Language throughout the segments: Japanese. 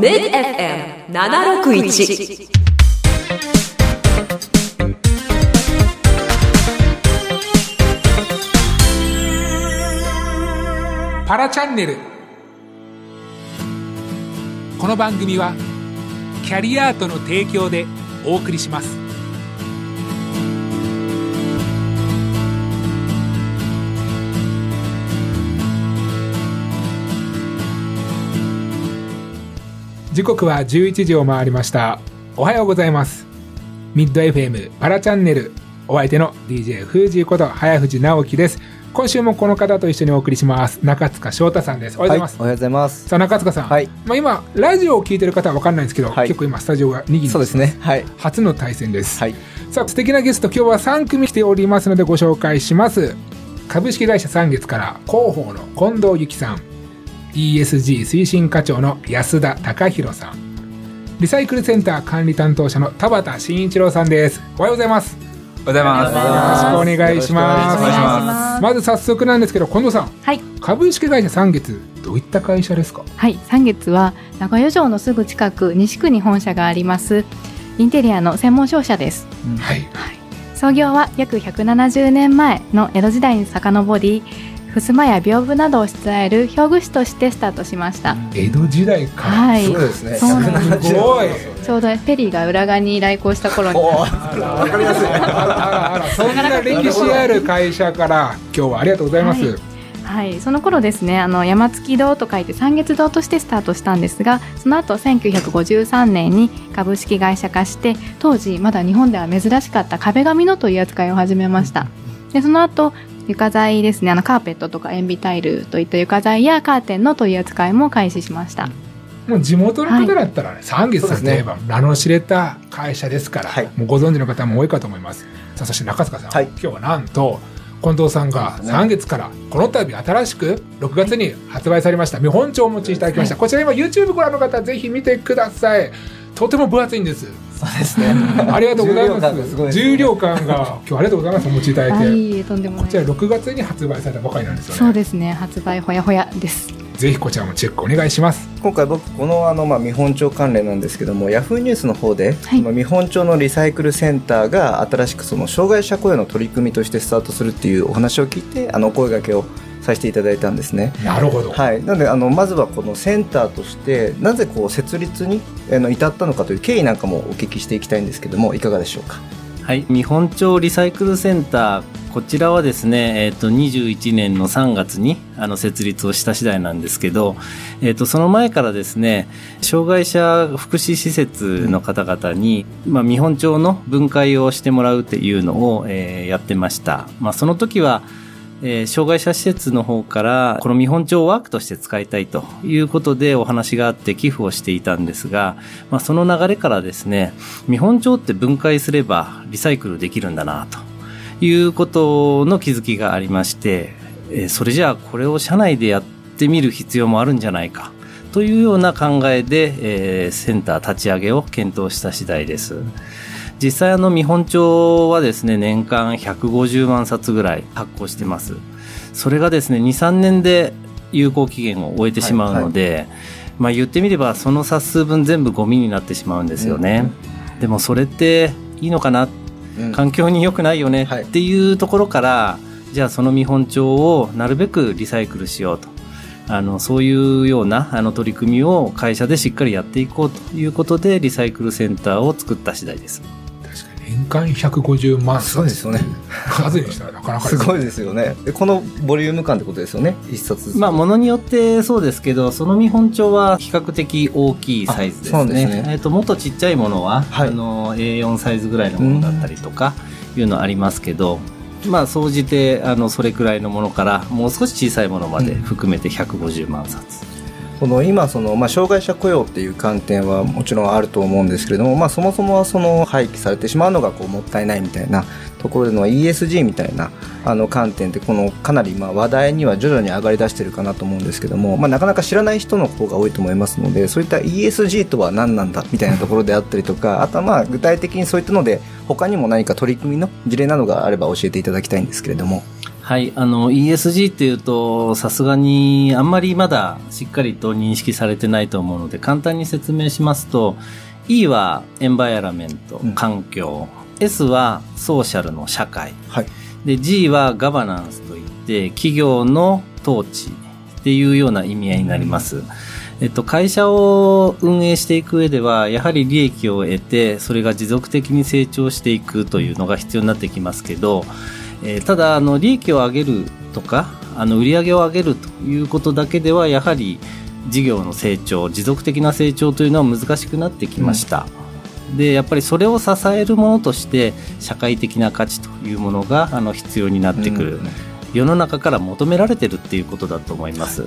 MIDFM761 パラチャンネル。この番組はキャリアートの提供でお送りします。時刻は11時を回りました。おはようございます。ミッド FM パラチャンネル。お相手の DJ フージーこと早藤直樹です。今週もこの方と一緒にお送りします。中塚翔太さんです。おはようございます、おはようございます。さあ中塚さん、はい。まあ、今ラジオを聞いてる方は分かんないんですけど、はい。結構今スタジオがにぎそうですね。はい。初の対戦です、はい。さあ素敵なゲスト今日は3組来ておりますのでご紹介します。株式会社三月から広報の近藤由紀さん ESG 推進課長の安田隆弘さん。リサイクルセンター管理担当者の田畑慎一郎さんです。おはようございます。おはようございます。よろしくお願いします。よろしくお願いします。まず早速なんですけど近藤さん。はい、株式会社三月どういった会社ですか？はい、三月は名古屋城のすぐ近く西区に本社があります。インテリアの専門商社です。はい。創業は約170年前の江戸時代に遡り襖や屏風などをしつらえる表具師としてスタートしました、江戸時代か。ら、はい。すごいですね。すすごいちょうどフェリーが浦賀に来航した頃に。わかりやすい。あらあらそんな歴史ある会社から今日はありがとうございます、はい。はい、その頃ですねあの山付堂と書いて三月堂としてスタートしたんですがその後1953年に株式会社化して当時まだ日本では珍しかった壁紙の取り扱いを始めました。でその後床材ですね。あのカーペットとか塩ビタイルといった床材やカーテンの取り扱いも開始しました。もう地元の方だったらね、三月さんといえば名の知れた会社ですから、はい。もうご存知の方も多いかと思います。さあそして中塚さん、はい。今日はなんと近藤さんが三月からこの度新しく6月に発売されました。見本帳をお持ちいただきました、こちら今 YouTube ご覧の方ぜひ見てください。とても分厚いんですそうですね。ありがとうございま重量感がす重量感が今日はありがとうございます。お持ちいただいて、はいとんでもない。こちら6月に発売されたばかりなんですよね。そうですね。発売ほやほやです。ぜひこちらもチェックお願いします。今回僕このあのまあ見本帳関連なんですけども、ヤフーニュースの方で、はい。まあ見本帳のリサイクルセンターが新しくその障害者雇用の取り組みとしてスタートするっていうお話を聞いて、あのお声掛けをさせていただいたんですね。なるほど、はい、なのであのまずはこのセンターとしてなぜこう設立にあの至ったのかという経緯なんかもお聞きしていきたいんですけどもいかがでしょうか？はい、見本町リサイクルセンター、こちらはですね、えっ、と、21年の3月に、あの、設立をした次第なんですけど、えっ、と、その前からですね、障害者福祉施設の方々に、まあ、見本町の分解をしてもらうっていうのを、えーやってました。まあ、その時は、えー障害者施設の方から、この見本帳をワークとして使いたいということでお話があって寄付をしていたんですが、まあ、その流れからですね、見本帳って分解すればリサイクルできるんだな、ということの気づきがありまして、えーそれじゃあこれを社内でやってみる必要もあるんじゃないか、というような考えで、えーセンター立ち上げを検討した次第です。実際あの見本帳はですね年間150万冊ぐらい発行してます。それがですね23年で有効期限を終えてしまうので、まあ言ってみればその冊数分全部ゴミになってしまうんですよね、でもそれっていいのかな？うん。環境に良くないよね？はい。っていうところから、じゃあその見本帳をなるべくリサイクルしようと。あのそういうようなあの取り組みを会社でしっかりやっていこうということでリサイクルセンターを作った次第です。年間150万すごいですよね。数にしたらなかなか すごいですよね。でこのボリューム感ってことですよね。一冊。まあ、ものによってそうですけど、その見本帳は比較的大きいサイズですあそうね。ですねえっ、と、もっとちっちゃいものは、はいあの、A4 サイズぐらいのものだったりとか、いうのありますけど、まあ、総じて、あの、それくらいのものから、もう少し小さいものまで含めて150万冊。この今その、まあ、障害者雇用っていう観点はもちろんあると思うんですけれども、まあ、そもそもはその廃棄されてしまうのがこうもったいないみたいなところでの ESG みたいなあの観点ってこのかなりま話題には徐々に上がり出してるかなと思うんですけども、まあ、なかなか知らない人の方が多いと思いますのでそういった ESG とは何なんだみたいなところであったりとかあとはまあ具体的にそういったので他にも何か取り組みの事例などがあれば教えていただきたいんですけれども。はい、あの ESG っていうとさすがにあんまりまだしっかりと認識されてないと思うので簡単に説明しますと E はエンバイアラメントうん環境、S はソーシャルの社会はい。で G はガバナンスといって企業の統治っていうような意味合いになります。えっと、会社を運営していく上では、やはり利益を得て、それが持続的に成長していくというのが必要になってきますけど、えーただ、あの、利益を上げるとか、あの、売り上げを上げるということだけでは、やはり事業の成長、持続的な成長というのは難しくなってきました。でやっぱりそれを支えるものとして社会的な価値というものがあの必要になってくる、うん。世の中から求められてるっていうことだと思います。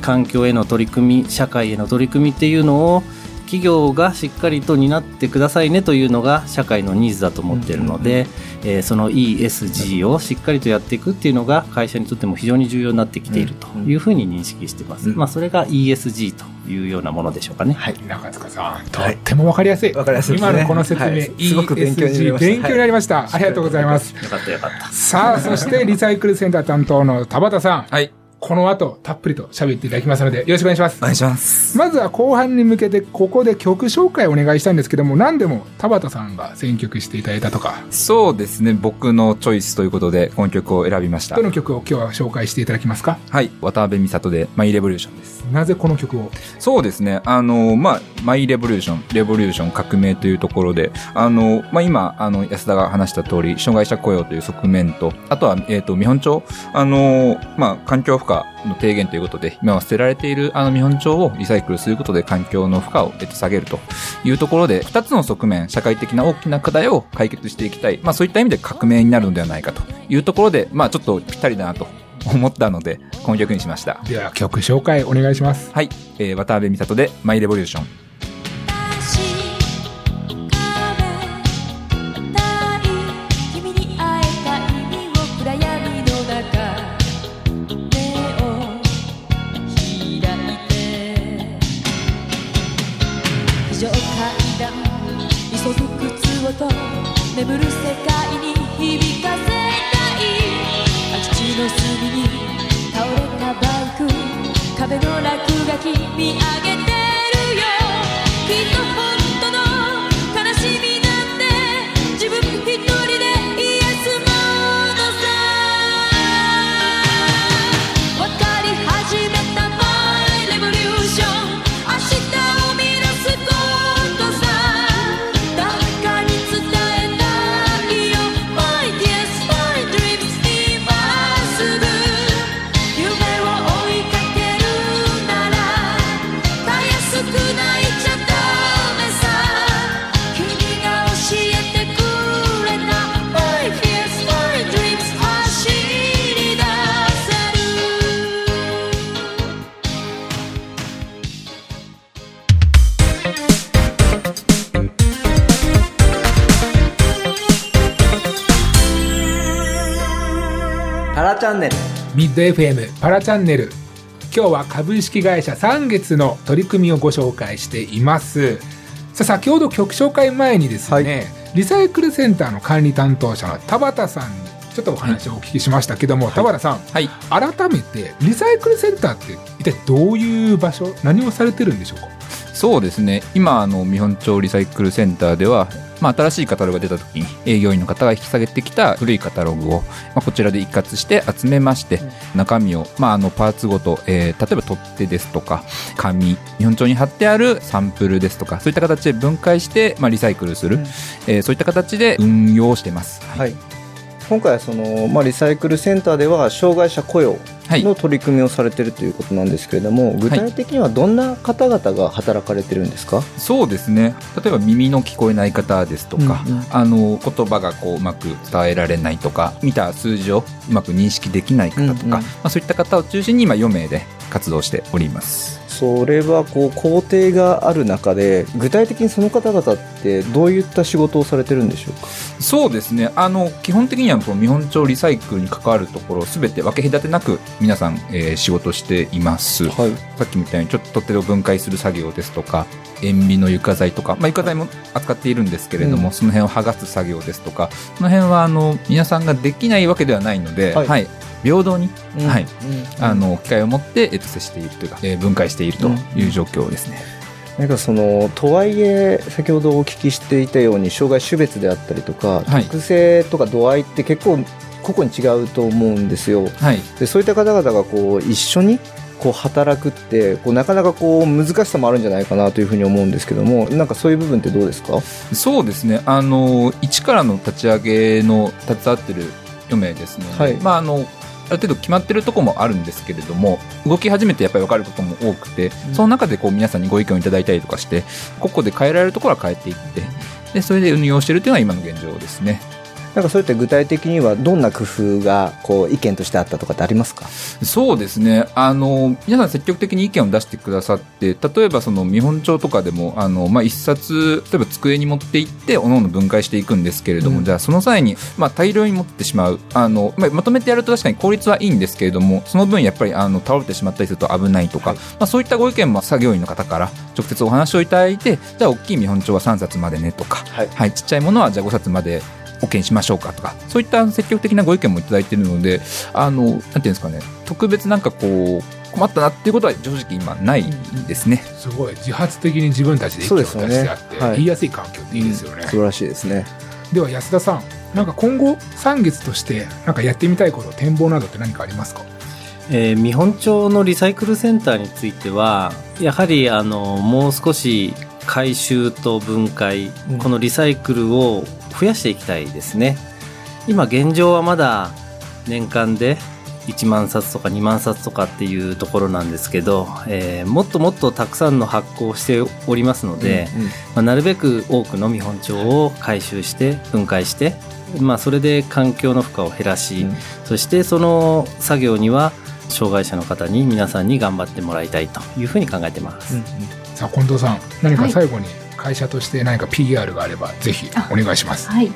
環境への取り組み社会への取り組みっていうのを企業がしっかりと担ってくださいねというのが社会のニーズだと思っているので、えーその ESG をしっかりとやっていくっていうのが会社にとっても非常に重要になってきているというふうに認識してます、うんまあ、それが ESG というようなものでしょうかね、はい。中塚さん、とってもわかりやすい。わかりやすいですね今のこの説明、はいすごく勉強になりました勉強になりました。ありがとうございます。よかったよかったさあ、そしてリサイクルセンター担当の田畑さん。はい。この後、たっぷりと喋っていただきますので、よろしくお願いしますお。願いします。まずは後半に向けて、ここで曲紹介をお願いしたいんですけども、何でも田畑さんが選曲していただいたとか、そうですね。僕のチョイスということで、この曲を選びましたど。の曲を今日は紹介していただけますか？はい。渡辺美里で、マイレボリューションです。なぜこの曲を？そうですね。あの、まあ、マイレボリューション、レボリューション革命というところで、あの、まあ、今、あの、安田が話した通り、障害者雇用という側面と、あとは、えっ、と、見本帳、あの、まあ、環境負荷の低減ということで、今は捨てられているあの見本帳をリサイクルすることで環境の負荷を、えっと、下げるというところで、二つの側面、社会的な大きな課題を解決していきたい。まあ、そういった意味で革命になるのではないかというところで、まあ、ちょっとぴったりだなと思ったので、この曲にしました。では曲紹介お願いします。はい、えー、渡辺美里でマイレボリューション。上階段急ぐ靴音眠る世界に響かせたい空き地の隅に倒れたバイク壁の落書き見上げてるよきっと本当の悲しみなんて自分一人でパラチャンネル。ミッド FM パラチャンネル。今日は株式会社三月の取り組みをご紹介しています。さあ先ほど曲紹介前にですね、リサイクルセンターの管理担当者の田畑さんにちょっとお話をお聞きしましたけども、田畑さんはい。改めてリサイクルセンターって一体どういう場所何をされてるんでしょうか？そうですね。今、あの、見本町リサイクルセンターでは、まあ、新しいカタログが出た時に営業員の方が引き下げてきた古いカタログを、まあ、こちらで一括して集めまして、中身を、まあ、あのパーツごと、えー例えば取っ手ですとか紙見本帳に貼ってあるサンプルですとかそういった形で分解して、まあ、リサイクルする、えーそういった形で運用してます。はい。今回はその、まあ、リサイクルセンターでは障害者雇用はい。の取り組みをされてるということなんですけれども、具体的にはどんな方々が働かれてるんですか、そうですね。例えば耳の聞こえない方ですとか、うんうん。あの言葉がこううまく伝えられないとか見た数字をうまく認識できない方とか、うんうん。まあ、そういった方を中心に今4名で活動しております。それはこう工程がある中で具体的にその方々ってどういった仕事をされてるんでしょうか？そうですね。あの基本的にはこの見本帳リサイクルに関わるところすべて分け隔てなく皆さん、えー仕事しています。はい。さっきみたいにちょっと取っ手を分解する作業ですとか塩ビの床材とか、まあ、床材も扱っているんですけれども、うんその辺を剥がす作業ですとかその辺はあの皆さんができないわけではないので、ははいい平等に、うん。はい、うん。あの機会を持って、えっと、接しているというか、えー分解しているという状況ですね。なんかそのとはいえ先ほどお聞きしていたように障害種別であったりとか、はい。特性とか度合いって結構個々に違うと思うんですよ。はい、でそういった方々がこう一緒にこう働くってこうなかなかこう難しさもあるんじゃないかなというふうに思うんですけどもなんかそういう部分ってどうですか？そうですね、あの一からの立ち上げの携わってる4名ですので、はい。まあ、あのある程度決まってるところもあるんですけれども、動き始めてやっぱり分かることも多くて、その中でこう皆さんにご意見をいただいたりとかして、個々で変えられるところは変えていって、でそれで運用しているというのが今の現状ですね。なんかそれって具体的にはどんな工夫がこう意見としてあったとかってありますか？そうですね。あの、皆さん積極的に意見を出してくださって、例えばその見本帳とかでも、あの、まあ、一冊、例えば机に持って行って、おのおの分解していくんですけれども、うんじゃあその際に、まあ、大量に持ってしまう。あの、まあ、まとめてやると確かに効率はいいんですけれども、その分やっぱり、あの、倒れてしまったりすると危ないとか、はいまあ、そういったご意見も作業員の方から直接お話をいただいて、じゃあ大きい見本帳は3冊までねとか、はいはい、ちっちゃいものはじゃあ5冊まで OK にしましょうかとか、そういった積極的なご意見もいただいているので、あの、なんていうんですかね、特別なんかこう、困ったなっていうことは正直今ないですね。すごい。自発的に自分たちで意見を出しそうですよね。てあって、はい。言いやすい環境っていいですよね、素晴らしいですね。では安田さんなんか今後3月としてなんかやってみたいこと展望などって何かありますか？えー見本町のリサイクルセンターについてはやはりあのもう少し回収と分解、うん。このリサイクルを増やしていきたいですね。今現状はまだ年間で1万冊とか2万冊とかっていうところなんですけど、えーもっともっとたくさんの発行をしておりますので、うんうん。まあ、なるべく多くの見本帳を回収して分解して、まあ、それで環境の負荷を減らし、うん。そしてその作業には障害者の方に皆さんに頑張ってもらいたいというふうに考えてます。さあ近藤さん何か最後に会社として何か PR があればぜひお願いしますはい。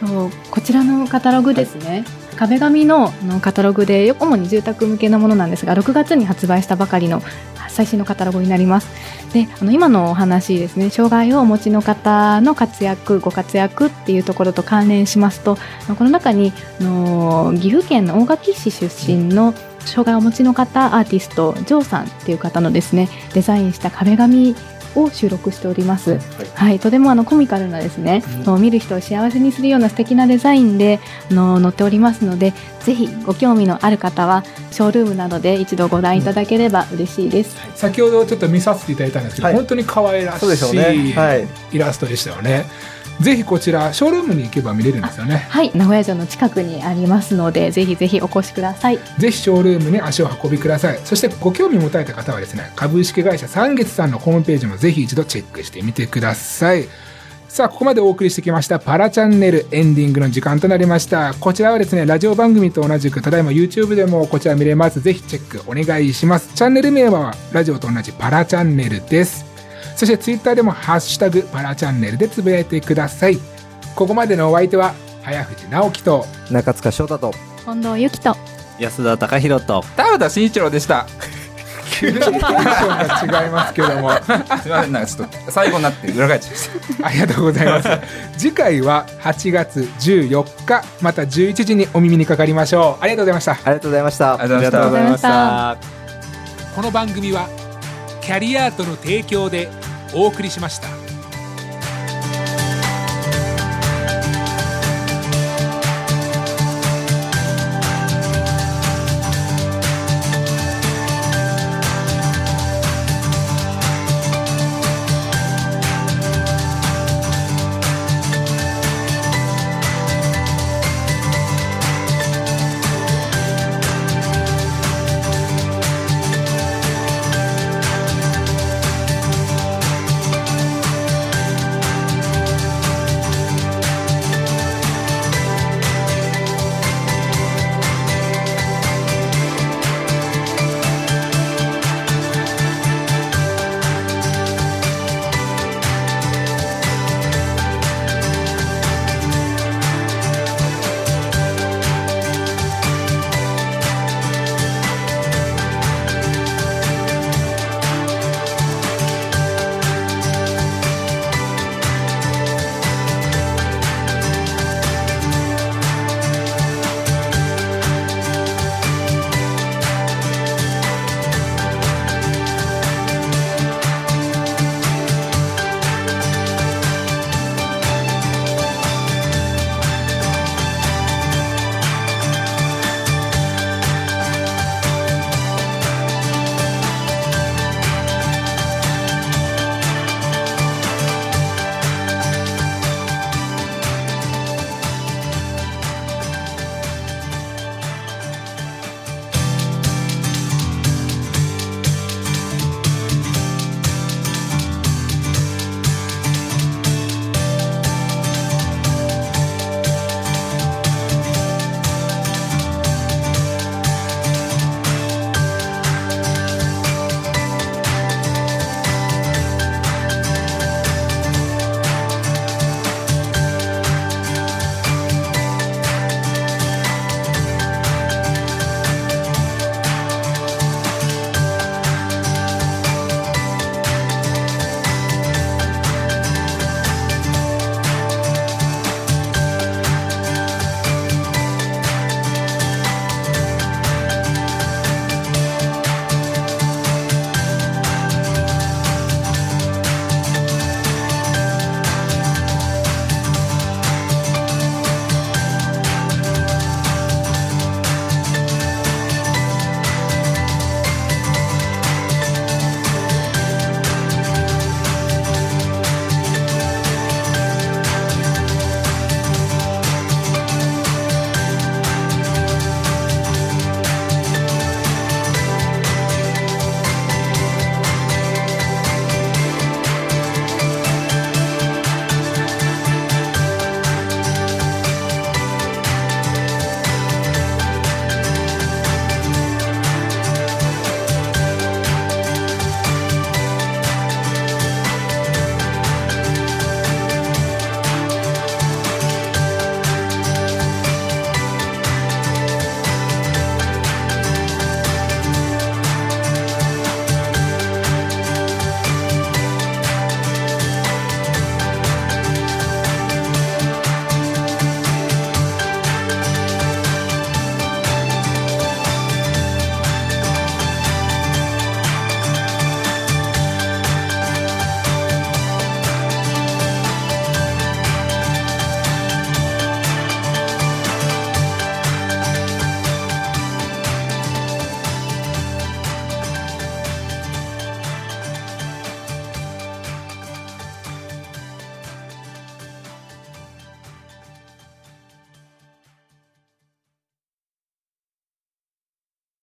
とこちらのカタログですね。壁紙のあのカタログで主に住宅向けのものなんですが6月に発売したばかりの最新のカタログになりますであの今のお話ですね障害をお持ちの方の活躍ご活躍っていうところと関連しますとこの中にあの岐阜県の大垣市出身の障害をお持ちの方アーティストジョーさんっていう方のですねデザインした壁紙を収録しております。はい、とてもあのコミカルなですね、と見る人を幸せにするような素敵なデザインであの載っておりますので、ぜひご興味のある方はショールームなどで一度ご覧いただければ嬉しいです。先ほどちょっと見させていただいたんですけど、はい。本当に可愛らしそうでしょうね。はいい。イラストでしたよね、ぜひこちらショールームに行けば見れるんですよね。はい、名古屋城の近くにありますので、ぜひぜひお越しください。ぜひショールームに足を運びください。そしてご興味持たれた方はですね株式会社三月さんのホームページもぜひ一度チェックしてみてください。さあここまでお送りしてきましたパラチャンネルエンディングの時間となりました。こちらはですねラジオ番組と同じくただいま YouTube でもこちら見れます。ぜひチェックお願いします。チャンネル名はラジオと同じパラチャンネルですそしてツイッターでもハッシュタグパラチャンネルでつぶやいてくださいここまでのお相手は早藤直樹と中塚翔太と近藤由紀と安田隆弘と田畑慎一郎でした。急にテンションが違いますけどもすみません、なんかちょっと最後になって裏返っちゃいました。ありがとうございます。次回は8月14日、また11時にお耳にかかりましょう。ありがとうございました。ありがとうございましたありがとうございましたありがとうございました。この番組はキャリアートの提供でお送りしました。